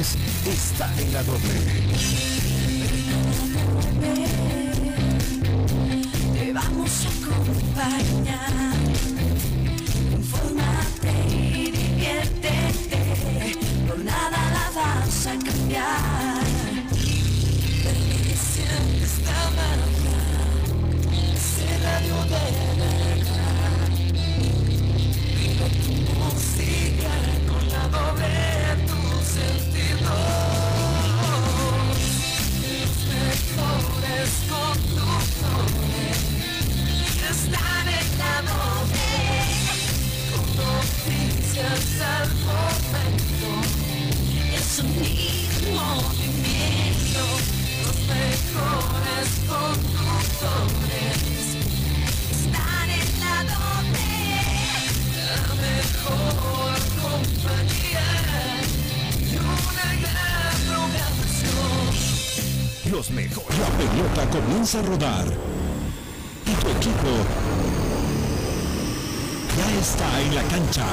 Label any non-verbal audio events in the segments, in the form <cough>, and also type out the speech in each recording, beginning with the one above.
están en la doble. Te vamos a acompañar. Infórmate y diviértete. Por nada la vas a cambiar. Televisión está marca. Ese radio de. Vive tu música con la doble al momento. El sonido, movimiento. Los mejores conductores están en la doble. La mejor compañía y una gran programación. Los mejores. La pelota comienza a rodar. Y tu equipo ya está en la cancha.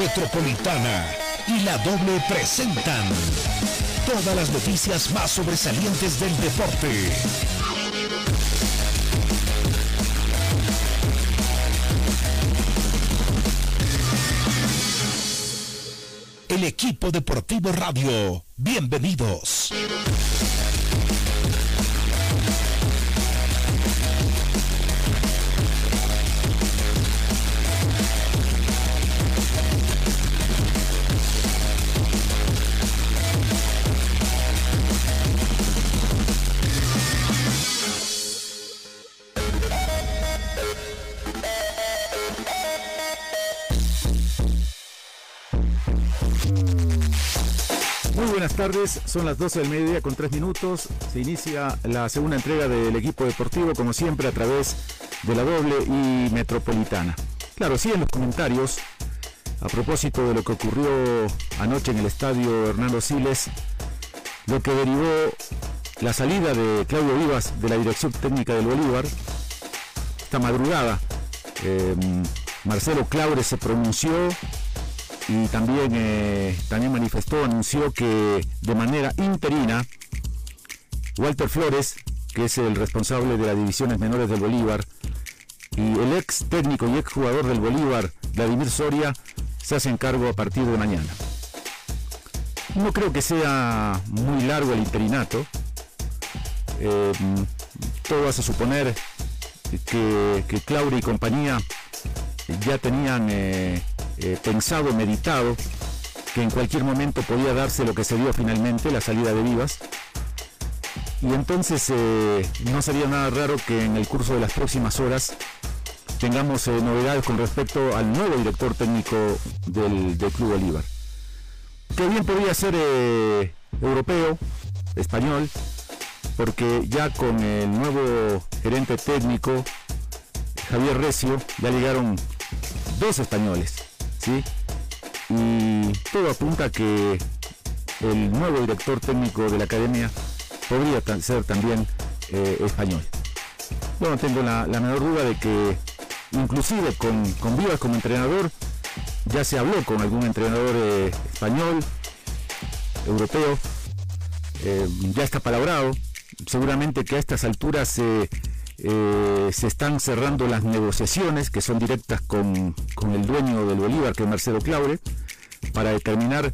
Metropolitana y la doble presentan todas las noticias más sobresalientes del deporte. El equipo deportivo radio. Bienvenidos. Son las 12 del mediodía con 3 minutos. Se inicia la segunda entrega del equipo deportivo, como siempre, a través de la doble y metropolitana. Claro, sí, en los comentarios, a propósito de lo que ocurrió anoche en el estadio Hernando Siles, lo que derivó la salida de Claudio Vivas de la dirección técnica del Bolívar, esta madrugada, eh, Marcelo Claure se pronunció y también, eh, también manifestó, anunció que de manera interina, Walter Flores, que es el responsable de las divisiones menores del Bolívar, y el ex técnico y ex jugador del Bolívar, Vladimir Soria, se hacen cargo a partir de mañana. No creo que sea muy largo el interinato. Eh, todo hace suponer que, que Claudia y compañía ya tenían eh, eh, pensado, meditado, que en cualquier momento podía darse lo que se dio finalmente, la salida de Vivas. Y entonces eh, no sería nada raro que en el curso de las próximas horas tengamos eh, novedades con respecto al nuevo director técnico del, Club Bolívar. Que bien podría ser europeo, español, porque ya con el nuevo gerente técnico, Javier Recio, ya llegaron dos españoles, ¿sí? Y todo apunta que el nuevo director técnico de la academia podría ser también eh, español. Yo no tengo la, menor duda de que inclusive con, con Vivas como entrenador ya se habló con algún entrenador eh, español, europeo, eh, ya está palabrado. Seguramente que a estas alturas eh, eh, se están cerrando las negociaciones que son directas con, con el dueño del Bolívar, que es Marcelo Claure, para determinar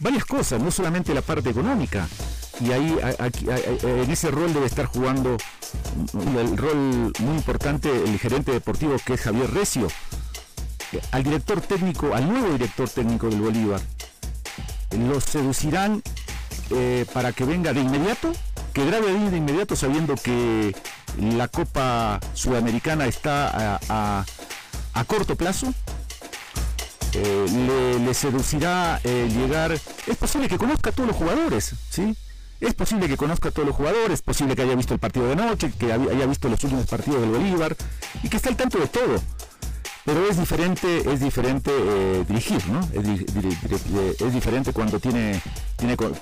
varias cosas, no solamente la parte económica. Y ahí aquí- en ese rol debe estar jugando el rol muy importante el gerente deportivo que es Javier Recio, al director técnico, al nuevo director técnico del Bolívar. Los seducirán eh, para que venga de inmediato, que grabe de inmediato sabiendo que la Copa Sudamericana está a, a- corto plazo. Eh, le, seducirá eh, llegar. Es posible que conozca a todos los jugadores, ¿sí? Es posible que conozca a todos los jugadores, es posible que haya visto el partido de noche, que haya visto los últimos partidos del Bolívar y que esté al tanto de todo. Pero es diferente, es diferente eh, dirigir, ¿no? Es, di- di- di- es diferente cuando tiene, tiene co-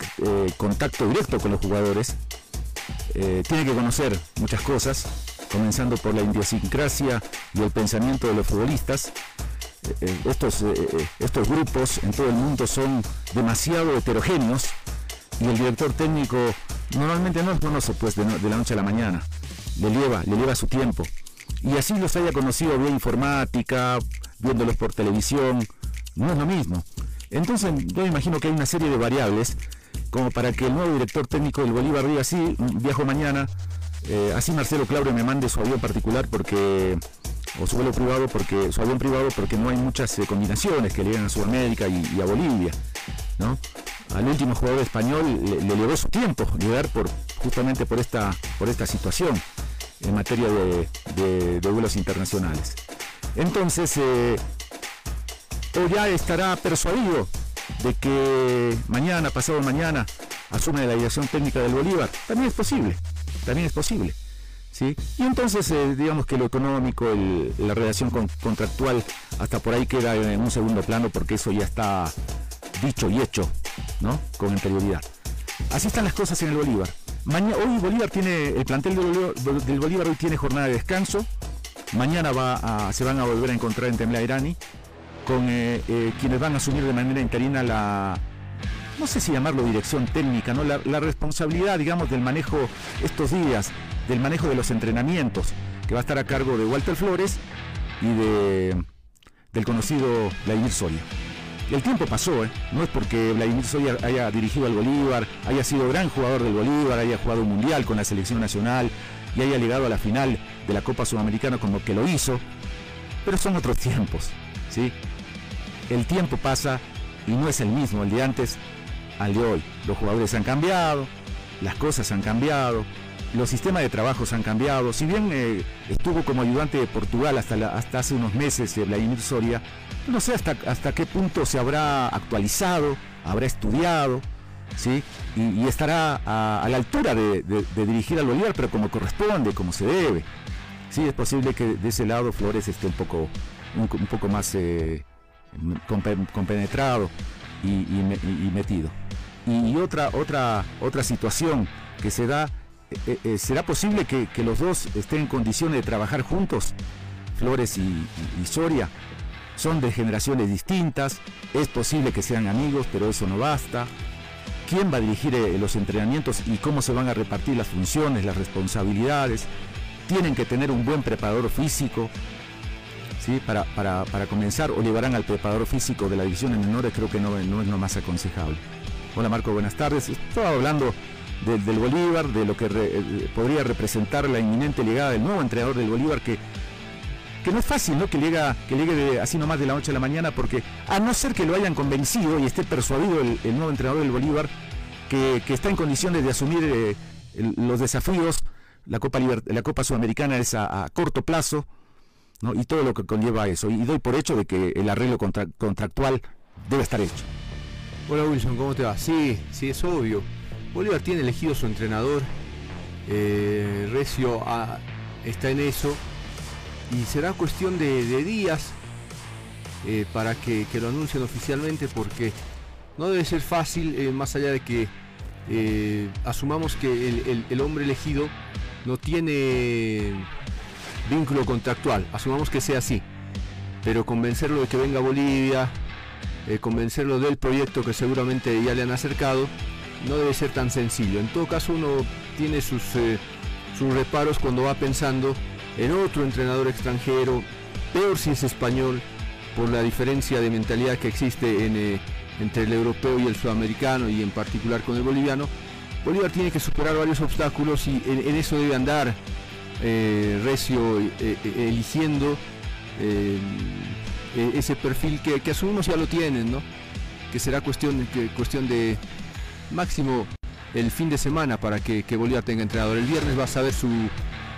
contacto directo con los jugadores. Eh, tiene que conocer muchas cosas. comenzando por la idiosincrasia y el pensamiento de los futbolistas. Eh, eh, estos, estos grupos en todo el mundo son demasiado heterogéneos y el director técnico normalmente no los conoce pues de, la noche a la mañana, le lleva, le lleva su tiempo. Y así los haya conocido vía informática, viéndolos por televisión, no es lo mismo. Entonces yo imagino que hay una serie de variables como para que el nuevo director técnico del Bolívar diga así, viajo mañana, eh, así Marcelo Claudio me mande su avión particular porque o su vuelo privado porque su avión privado porque no hay muchas eh, combinaciones que llegan a Sudamérica y, a Bolivia ¿no? al último jugador español le, llevó su tiempo llegar por justamente por esta por esta situación en materia de, vuelos internacionales entonces eh, ya estará persuadido de que mañana pasado mañana asume la dirección técnica del Bolívar también es posible también es posible ¿sí? Y entonces, eh, digamos que lo económico, la relación contractual, hasta por ahí queda en un segundo plano porque eso ya está dicho y hecho, ¿no? Con anterioridad. Así están las cosas en el Bolívar. Mañana, hoy Bolívar tiene, el plantel del Bolívar, hoy tiene jornada de descanso. Mañana va se van a volver a encontrar en Temla Irani con eh, eh, quienes van a asumir de manera interina la, no sé si llamarlo dirección técnica, ¿no? La, responsabilidad, digamos, del manejo estos días del manejo de los entrenamientos, que va a estar a cargo de Walter Flores y de, del conocido Vladimir Soria. El tiempo pasó, ¿eh? no es porque Vladimir Soria haya dirigido al Bolívar, haya sido gran jugador del Bolívar, haya jugado un mundial con la selección nacional y haya llegado a la final de la Copa Sudamericana como que lo hizo, pero son otros tiempos, ¿sí? El tiempo pasa y no es el mismo el de antes al de hoy. Los jugadores han cambiado, las cosas han cambiado, los sistemas de trabajos han cambiado. Si bien eh, estuvo como ayudante de Portugal hasta, hace unos meses eh, Vladimir Soria, no sé hasta, hasta qué punto se habrá actualizado, habrá estudiado, ¿sí? y, estará a, la altura de, dirigir al Bolívar, pero como corresponde, como se debe. Sí, es posible que de ese lado Flores esté un poco, un, poco más eh, compenetrado y, metido. Y, otra, otra, otra situación que se da eh, eh, ¿será posible que, los dos estén en condiciones de trabajar juntos? Flores y, Soria son de generaciones distintas, es posible que sean amigos, pero eso no basta. ¿Quién va a dirigir eh, los entrenamientos y cómo se van a repartir las funciones, las responsabilidades? Tienen que tener un buen preparador físico, ¿sí? Para, para, comenzar, o llevarán al preparador físico de la división en menores, creo que no, no es lo más aconsejable. Hola Marco, buenas tardes. Estaba hablando del Bolívar, de lo que eh, podría representar la inminente llegada del nuevo entrenador del Bolívar, que, que no es fácil, ¿no? Que, llega, que llegue así nomás de la noche a la mañana, porque a no ser que lo hayan convencido y esté persuadido el, nuevo entrenador del Bolívar, que, está en condiciones de asumir eh, los desafíos, la Copa, la Copa Sudamericana es a, corto plazo, ¿no? y todo lo que conlleva eso. Y doy por hecho de que el arreglo contractual debe estar hecho. Hola Wilson, ¿cómo te va? Sí, sí, es obvio. Bolívar tiene elegido su entrenador, eh, Recio está en eso y será cuestión de, días eh, para que, lo anuncien oficialmente porque no debe ser fácil, eh, más allá de que asumamos que el, hombre elegido no tiene vínculo contractual, asumamos que sea así, pero convencerlo de que venga a Bolivia, convencerlo del proyecto que seguramente ya le han acercado, no debe ser tan sencillo. En todo caso uno tiene sus, eh, sus reparos cuando va pensando en otro entrenador extranjero, peor si es español, por la diferencia de mentalidad que existe eh, entre el europeo y el sudamericano y en particular con el boliviano. Bolívar tiene que superar varios obstáculos y en, eso debe andar eh, Recio eligiendo ese perfil que, que, asumimos ya lo tienen, ¿no? que será cuestión, que, cuestión de, máximo el fin de semana para que, Bolívar tenga entrenador. El viernes va a saber su,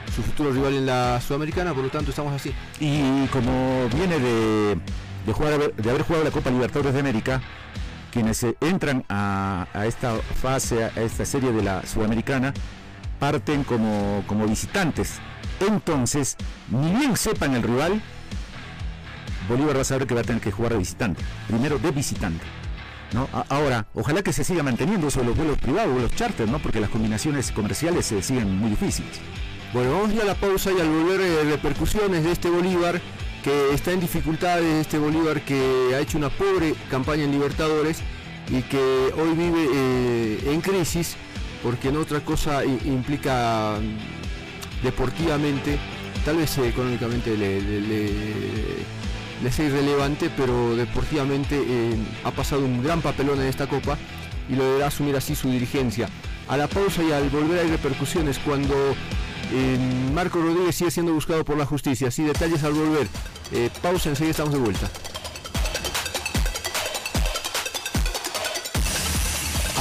futuro rival en la Sudamericana, por lo tanto estamos así. Y como viene de, jugar, de haber jugado la Copa Libertadores de América, quienes entran a, esta fase, a esta serie de la Sudamericana, parten como, como visitantes. Entonces, ni bien sepan el rival, Bolívar va a saber que va a tener que jugar de visitante. Primero de visitante. ¿no? Ahora, ojalá que se siga manteniendo eso los vuelos privados, los charters, ¿no? Porque las combinaciones comerciales se siguen muy difíciles. Bueno, vamos a a la pausa y al volver eh, repercusiones de este Bolívar que está en dificultades, este Bolívar que ha hecho una pobre campaña en Libertadores y que hoy vive eh, en crisis porque en otra cosa implica mm, deportivamente, tal vez económicamente le, sea irrelevante, pero deportivamente eh, ha pasado un gran papelón en esta copa y lo deberá asumir así su dirigencia. A la pausa y al volver hay repercusiones cuando eh, Marco Rodríguez sigue siendo buscado por la justicia. Así detalles al volver. Eh, pausa, enseguida estamos de vuelta.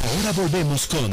Ahora volvemos con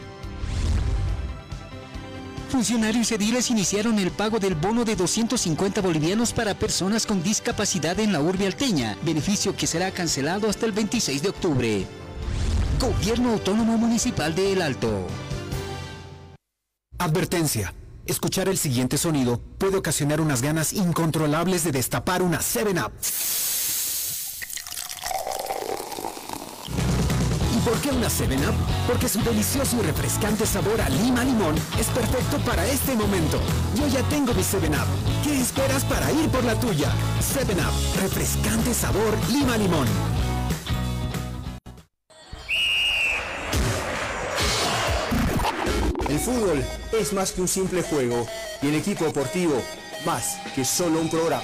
Funcionarios ediles iniciaron el pago del bono de 250 bolivianos para personas con discapacidad en la urbe alteña, beneficio que será cancelado hasta el 26 de octubre. Gobierno Autónomo Municipal de El Alto. Advertencia. Escuchar el siguiente sonido puede ocasionar unas ganas incontrolables de destapar una 7-Up. ¿Por qué una 7-Up? Porque su delicioso y refrescante sabor a lima limón es perfecto para este momento. Yo ya tengo mi 7-Up. ¿Qué esperas para ir por la tuya? 7-Up, refrescante sabor lima limón. El fútbol es más que un simple juego y el equipo deportivo más que solo un programa.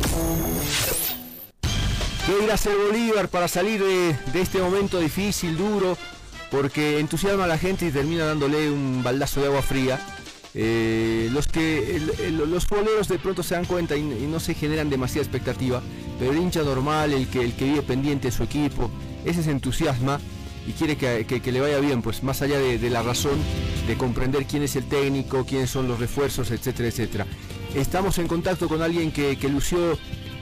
¿Qué irá a hacer Bolívar para salir de, este momento difícil, duro? Porque entusiasma a la gente y termina dándole un baldazo de agua fría. Eh, los que los futboleros de pronto se dan cuenta y, no se generan demasiada expectativa, pero el hincha normal, el que, el que vive pendiente de su equipo, ese se entusiasma y quiere que, le vaya bien, pues más allá de, la razón de comprender quién es el técnico, quiénes son los refuerzos, etcétera, etcétera. Estamos en contacto con alguien que, lució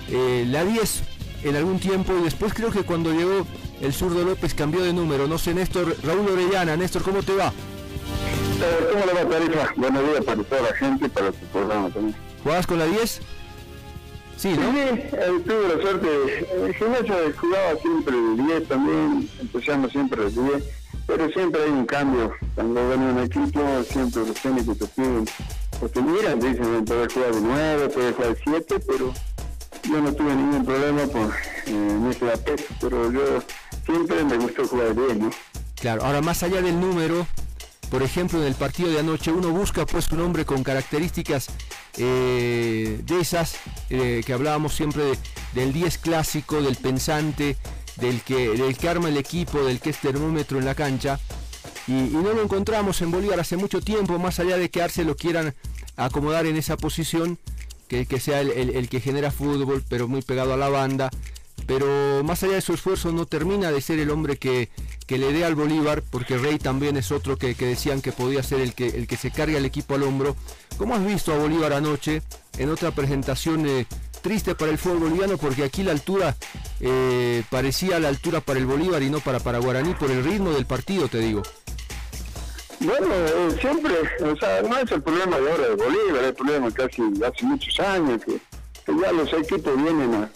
eh, la 10 en algún tiempo y después creo que cuando llegó el zurdo López cambió de número. No sé, Néstor, Raúl Orellana, Néstor, ¿cómo te va? Eh, ¿Cómo le va, Tarifa? Buenos días para toda la gente y para tu programa también. ¿Jugabas con la 10? Sí, ¿no? Sí, eh, tuve la suerte. El gimnasio jugaba siempre el 10 también, empezando siempre el 10, pero siempre hay un cambio. Cuando ven un equipo, siempre los técnicos te piden, porque miran, dicen, puede jugar de 9, puede jugar de 7, pero yo no tuve ningún problema por eh, aspecto, pero yo siempre me gustó jugar bien, ¿no? Claro, ahora más allá del número, por ejemplo, en el partido de anoche uno busca pues un hombre con características eh, de esas eh, que hablábamos siempre del 10 clásico, del pensante, del que, del que arma el equipo, del que es termómetro en la cancha. Y, no lo encontramos en Bolívar hace mucho tiempo, más allá de que Arce lo quieran acomodar en esa posición que, sea el, que genera fútbol, pero muy pegado a la banda. Pero más allá de su esfuerzo no termina de ser el hombre que, le dé al Bolívar, porque Rey también es otro que, decían que podía ser el que, se carga el equipo al hombro. ¿Cómo has visto a Bolívar anoche en otra presentación eh, triste para el fútbol boliviano? Porque aquí la altura eh, parecía la altura para el Bolívar y no para, para Guaraní por el ritmo del partido, te digo. Bueno, eh, siempre, o sea, no es el problema de ahora de Bolívar, es el problema que hace, muchos años, que, ya los equipos vienen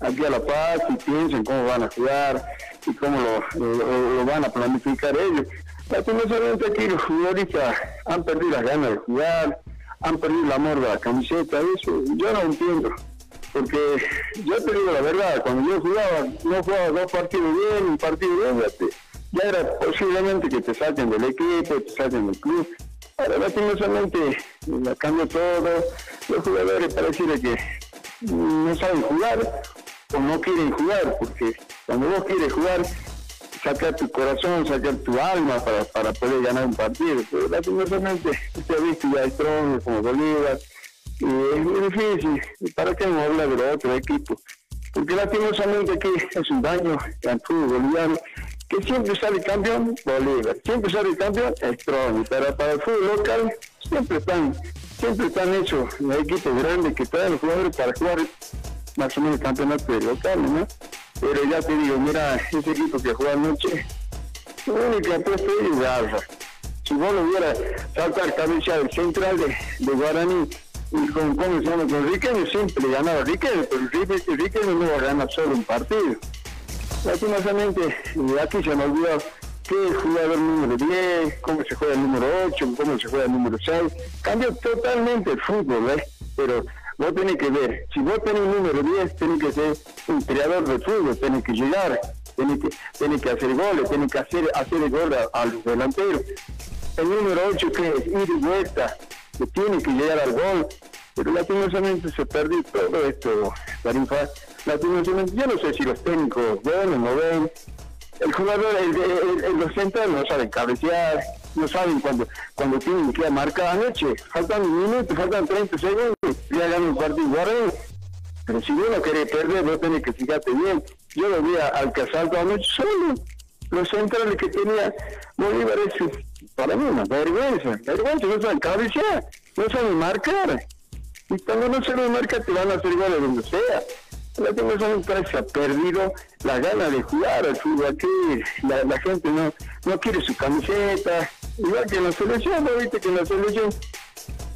aquí a La Paz y piensan cómo van a jugar y cómo lo van a planificar ellos. Lastimosamente aquí los futbolistas han perdido las ganas de jugar, han perdido el amor de la camiseta, eso yo no entiendo. Porque yo te digo la verdad, cuando yo jugaba, no jugaba dos partidos bien, un partido bien, ya era posiblemente que te saquen del equipo, te saquen del club. Ahora lastimosamente la cambió todo, los jugadores pareciera que no saben jugar o no quieren jugar, porque cuando vos quieres jugar, sacar tu corazón, sacar tu alma para, para poder ganar un partido. Pero lastimosamente se ha visto ya Strong como Bolívar, y es muy difícil. ¿Y ¿Para qué no hablar de los otros equipos? Porque lastimosamente aquí es un daño al fútbol boliviano, que siempre sale campeón Bolívar, siempre sale campeón Strong, pero para el fútbol local siempre están, siempre están hechos los equipos grandes que traen los jugadores para jugar más o menos el campeonato de locales, ¿no? Pero ya te digo, mira, ese equipo que juega anoche, lo único que ha puesto es garra. Si vos lo vieras saltar cabeza del central de, de Guaraní y con, ¿cómo se llama? Con Riquelme siempre ganaba Riquelme, pero Riquelme no va a ganar solo un partido. Lastimosamente, eh, aquí se me olvidó qué es jugador número 10, cómo se juega el número 8, cómo se juega el número 6. Cambió totalmente el fútbol, ¿ves? Pero vos tenés que ver, si vos tenés un número 10, tenés que ser un creador de fútbol, tenés que llegar, tenés que, que hacer goles, tenés que hacer, hacer el gol a, a los delanteros. El número 8 que es ir y vuelta, que tiene que llegar al gol, pero lastimosamente se perdió todo esto, Tarifa. Lastimosamente, yo no sé si los técnicos ven o no ven. El jugador, el, el- el- los centrales no saben cabecear, no saben cuando, cuando tienen que marcar anoche. Faltan un minuto, faltan 30 segundos, ya ganan un partido guardián. Pero si vos no querés perder, vos tenés que fijarte bien. Yo lo vi a- al Casalto anoche solo. Los centrales que tenía Bolívar es para mí una vergüenza. Vergüenza, no saben cabecear, no saben marcar. Y cuando no se lo marca te van a hacer goles donde sea. La tengo se ha perdido la gana de jugar al fútbol aquí. La, gente no, no quiere su camiseta. Igual que en la selección, ¿no viste que en la selección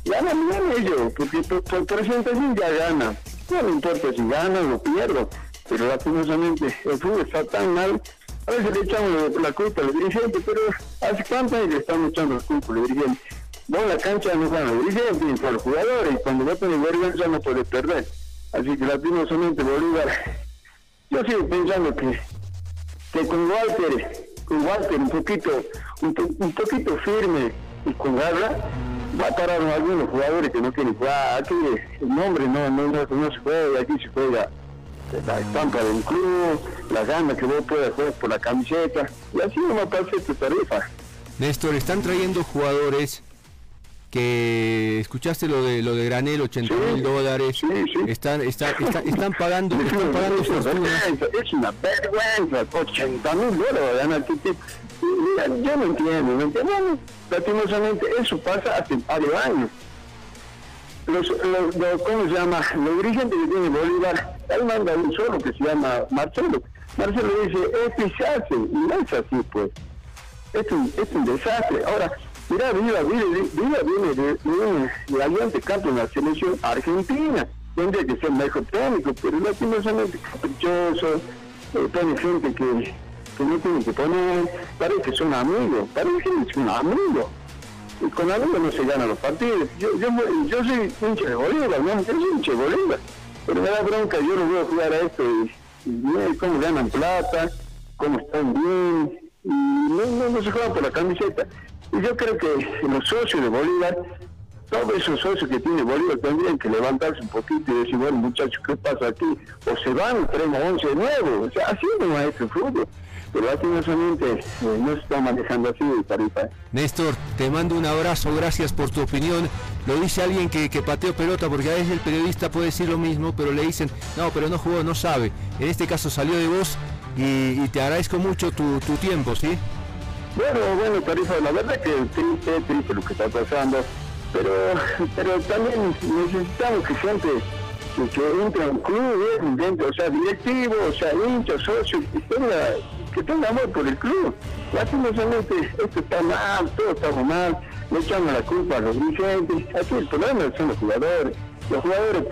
ganan bien ellos, porque por, por presentación ya ganan. No me importa si ganan o pierdo, pero lastimosamente el fútbol está tan mal. A veces le echamos la culpa a los dirigentes, pero ¿hace cuánto años le estamos echando la culpa a los dirigentes? Vos en la cancha no juegan los dirigentes, ni los jugadores, y cuando vos tenés vergüenza no podés perder. Así que lastimosamente Bolívar, yo sigo pensando que, que con Walter, con Walter un poquito, un, po- un poquito firme y con garra, va a parar algunos jugadores que no quieren jugar. Aquí el nombre no, no, no, se juega, aquí se juega la estampa del club, la gana que vos puedas jugar por la camiseta, y así no va a pasar tu tarifa. Néstor, están trayendo jugadores que escuchaste lo de lo de Granel, 80 mil dólares. Están, están, están, están pagando, están pagando es, una vergüenza, es una vergüenza, 80 mil dólares. Mira, yo no entiendo, no entiendo. Bueno, lastimosamente eso pasa hace varios años. Los, los, los- ¿Cómo se llama? Los dirigentes que tiene Bolívar, él manda un solo que se llama Marcelo. Marcelo dice, es pisarse, y no es así, pues. Es un, es un desastre. Ahora, mira, Viva, Viva, viene de, de de Aliante Campo en la selección argentina. Tendría que ser mejor técnico, pero lastimosamente caprichoso, eh, pone gente que, que no tiene que poner, parece que son amigos, parece que son amigos. Y con amigos no se ganan los partidos. Yo, yo, yo soy hincha de Bolívar. Yo soy hincha de Bolívar. Pero me da bronca, yo no voy a jugar a esto y, cómo ganan plata, cómo están bien, y no, no, no se juegan por la camiseta. Y yo creo que los socios de Bolívar, todos esos socios que tiene Bolívar tendrían que levantarse un poquito y decir, bueno muchachos, ¿qué pasa aquí? O se van, tenemos 11 de nuevo. O sea, así no es el fútbol. Pero lastimosamente eh, no se está manejando así de tarifa. Néstor, te mando un abrazo, gracias por tu opinión. Lo dice alguien que, que pateó pelota, porque a veces el periodista puede decir lo mismo, pero le dicen, no, pero no jugó, no sabe. En este caso salió de vos y, y te agradezco mucho tu, tu tiempo, ¿sí? Bueno, bueno, Tarifa, la verdad que triste, triste lo que está pasando, pero, <laughs> pero también necesitamos que gente que, que entre a un club, eh, dentro, o sea, directivo, o sea, hincha, socio, que tenga, que tenga amor por el club. Lastimosamente esto está mal, todo está mal, le echamos la culpa a los dirigentes, aquí el problema son los jugadores. Los jugadores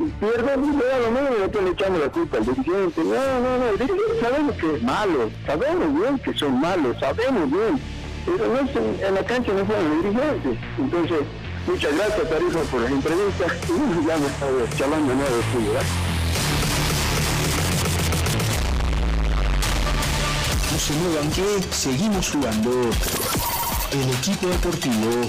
dan lo mismo y después le echamos la culpa al dirigente. No, no, no, el dirigente sabemos que es malo, sabemos bien que son malos, sabemos bien, pero no en, la cancha no son los dirigentes. Entonces, muchas gracias Tarifa por las entrevistas y ya me estado charlando nuevo de fútbol. No se muevan que seguimos jugando. El equipo deportivo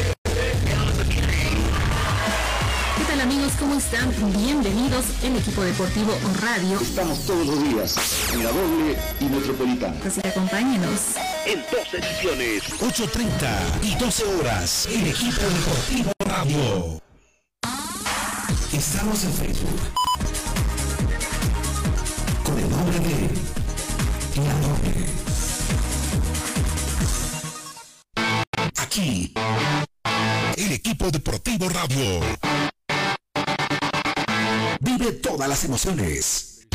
Amigos? ¿Cómo están? Bienvenidos el equipo deportivo Radio. Estamos todos los días en la doble y metropolitana. Así que acompáñenos. en dos ediciones, 8.30 y 12 horas, el equipo deportivo radio. Estamos en Facebook con el nombre de La Doble. Aquí, el equipo deportivo radio. Todas las emociones.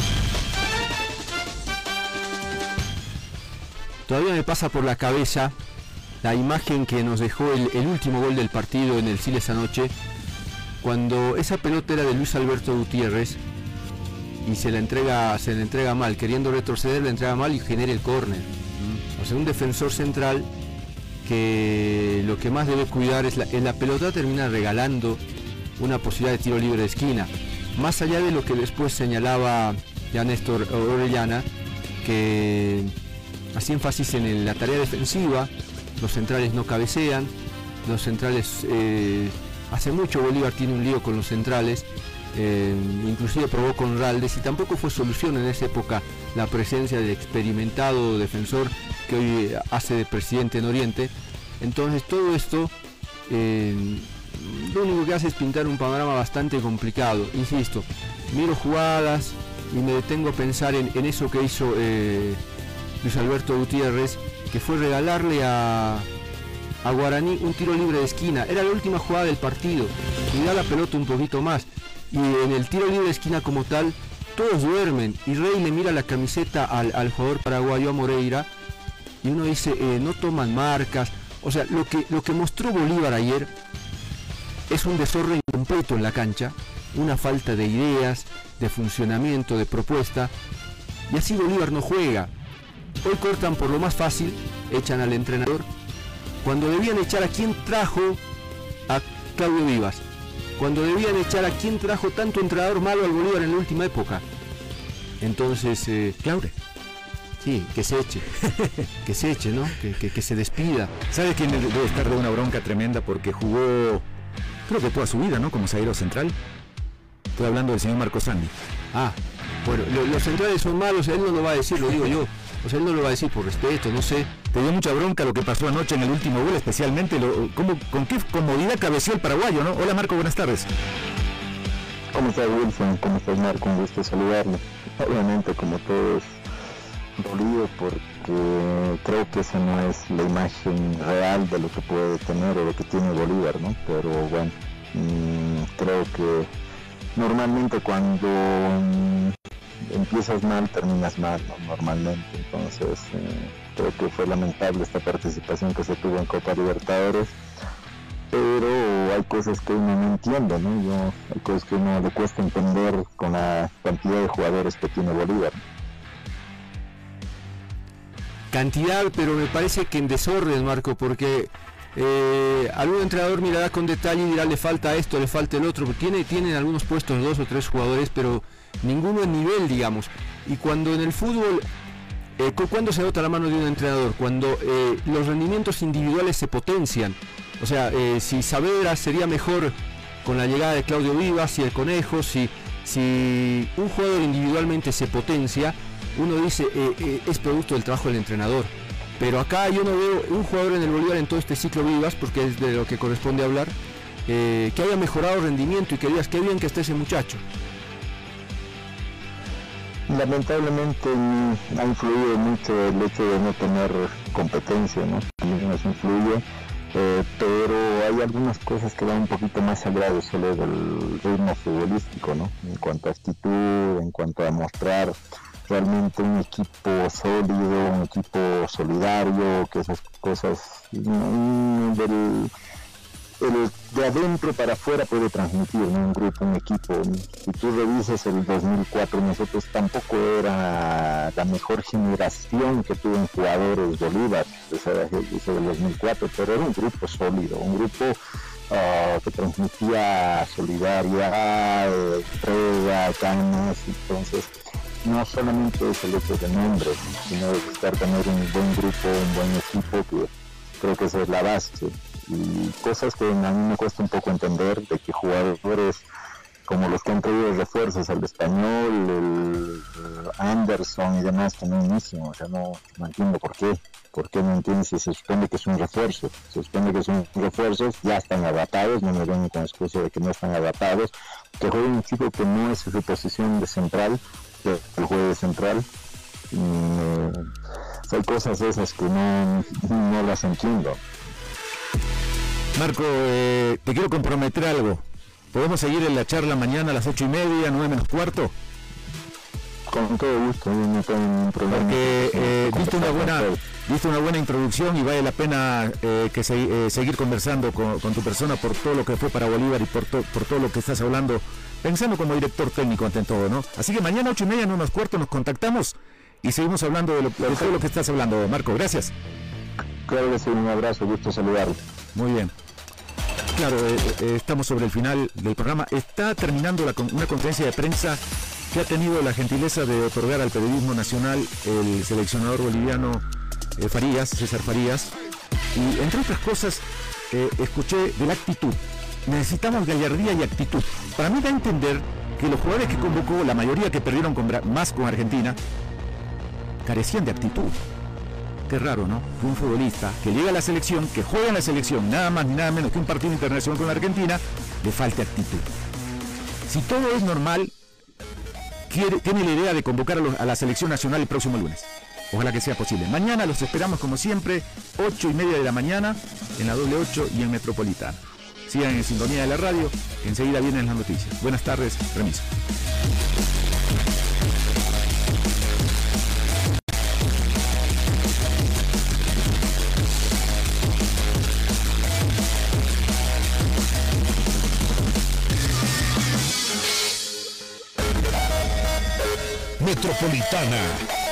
Todavía me pasa por la cabeza la imagen que nos dejó el, último gol del partido en el Siles anoche, cuando esa pelota era de Luis Alberto Gutiérrez y se la entrega, se la entrega mal, queriendo retroceder, la entrega mal y genera el córner. O sea, un defensor central que lo que más debe cuidar es la pelota termina regalando una posibilidad de tiro libre de esquina. Más allá de lo que después señalaba ya Néstor Orellana, que hacía énfasis en la tarea defensiva, los centrales no cabecean, los centrales, eh, hace mucho Bolívar tiene un lío con los centrales, eh, inclusive probó con Raldes y tampoco fue solución en esa época la presencia del experimentado defensor que hoy hace de presidente en Oriente. Entonces todo esto eh, lo único que hace es pintar un panorama bastante complicado. Insisto, miro jugadas y me detengo a pensar en, eso que hizo eh, Luis Alberto Gutiérrez, que fue regalarle a, a Guaraní un tiro libre de esquina. Era la última jugada del partido. Y la pelota un poquito más. Y en el tiro libre de esquina como tal, todos duermen. Y Rey le mira la camiseta al, al jugador paraguayo a Moreira. Y uno dice, eh, no toman marcas. O sea, lo que, lo que mostró Bolívar ayer es un desorden completo en la cancha, una falta de ideas, de funcionamiento, de propuesta, y así Bolívar no juega. Hoy cortan por lo más fácil, echan al entrenador, cuando debían echar a quien trajo a Claudio Vivas, cuando debían echar a quien trajo tanto entrenador malo al Bolívar en la última época. Entonces, eh. Sí, que se eche. <laughs> que se eche, ¿no? Que, que- que se despida. ¿Sabe quién debe estar de una bronca tremenda porque jugó, creo que toda su vida, ¿no? Como zaguero central. Estoy hablando del señor Marco Sandi. Ah, bueno, lo- los centrales son malos, él no lo va a decir, lo digo yo. O sea, él no lo va a decir por respeto, no sé. Te dio mucha bronca lo que pasó anoche en el último gol, especialmente lo- cómo- con qué comodidad cabeció el paraguayo, ¿no? Hola Marco, buenas tardes. ¿Cómo estás Wilson? ¿Cómo estás Marco? Un gusto saludarlo. Obviamente como todos dolido por porque creo que esa no es la imagen real de lo que puede tener o lo que tiene Bolívar, ¿no? Pero bueno, mm, creo que normalmente cuando mm, empiezas mal terminas mal, ¿no? Normalmente, entonces eh, creo que fue lamentable esta participación que se tuvo en Copa Libertadores pero hay cosas que uno no entiende, ¿no? Yo, hay cosas que uno le cuesta entender con la cantidad de jugadores que tiene Bolívar. Cantidad, pero me parece que en desorden, Marco, porque eh, algún entrenador mirará con detalle y dirá le falta esto, le falta el otro, tiene, tienen algunos puestos dos o tres jugadores, pero ninguno en nivel, digamos. Y cuando en el fútbol, eh, ¿cuándo se nota la mano de un entrenador? Cuando eh, los rendimientos individuales se potencian o sea, eh, si Saavedra sería mejor con la llegada de Claudio Vivas, si el Conejo, si, si un jugador individualmente se potencia, uno dice eh, eh, es producto del trabajo del entrenador. Pero acá yo no veo un jugador en el Bolívar en todo este ciclo Vivas, porque es de lo que corresponde hablar, que haya mejorado rendimiento y que digas qué bien que esté ese muchacho. Lamentablemente ha influido mucho el hecho de no tener competencia, ¿no? También nos influye eh, pero hay algunas cosas que van un poquito más de solo del ritmo futbolístico, ¿no? En cuanto a actitud, en cuanto a mostrar realmente un equipo sólido, un equipo solidario, que esas cosas de adentro para afuera puede transmitir un grupo, un equipo. Si tú revisas el 2004, nosotros tampoco era la mejor generación que tuvo en jugadores Bolívar, ese, del 2004, pero era un grupo sólido, un grupo ah, que transmitía solidaridad, entrega, ganas, entonces no solamente es el hecho de nombre, sino de estar tener un buen grupo, un buen equipo, que creo que esa es la base. Y cosas que a mí me cuesta un poco entender de que jugadores como los que han traído refuerzos, el español, el, Anderson y demás que no o sea, no, entiendo por qué, por qué no entiendo si se supone que es un refuerzo, se supone que son refuerzos, ya están adaptados, no me ven con excusa de que no están adaptados, que juega un chico que no es su posición de central, que el juego central, eh, hay cosas esas que no, no las entiendo. Marco, eh, te quiero comprometer algo. ¿Podemos seguir en la charla mañana a las ocho y media, nueve menos cuarto? Con todo gusto, no tengo ningún problema. Porque eh, viste, una buena, una buena introducción y vale la pena eh, que seguir conversando con, tu persona por todo lo que fue para Bolívar y por, por todo lo que estás hablando, pensando como director técnico ante todo, ¿no? Así que mañana ocho y media, nueve menos cuarto, nos contactamos y seguimos hablando de, de todo lo que estás hablando, Marco. Gracias. Claro que sí, un abrazo, gusto saludarlo. Muy bien. Claro, eh, eh, estamos sobre el final del programa. Está terminando una conferencia de prensa que ha tenido la gentileza de otorgar al periodismo nacional el seleccionador boliviano eh, Farías, César Farías. Y entre otras cosas, escuché de la actitud. Necesitamos gallardía y actitud. Para mí da a entender que los jugadores que convocó, la mayoría que perdieron más con Argentina, carecían de actitud. Qué raro, ¿no? Que un futbolista que llega a la selección, que juega en la selección, nada más ni nada menos que un partido internacional con Argentina, le falte actitud. Si todo es normal, tiene la idea de convocar a, la selección nacional el próximo lunes. Ojalá que sea posible. Mañana los esperamos como siempre, 8 y media de la mañana, en la doble 8 y en Metropolitana. Sigan en sintonía de la radio, enseguida vienen las noticias. Buenas tardes, permiso. Metropolitana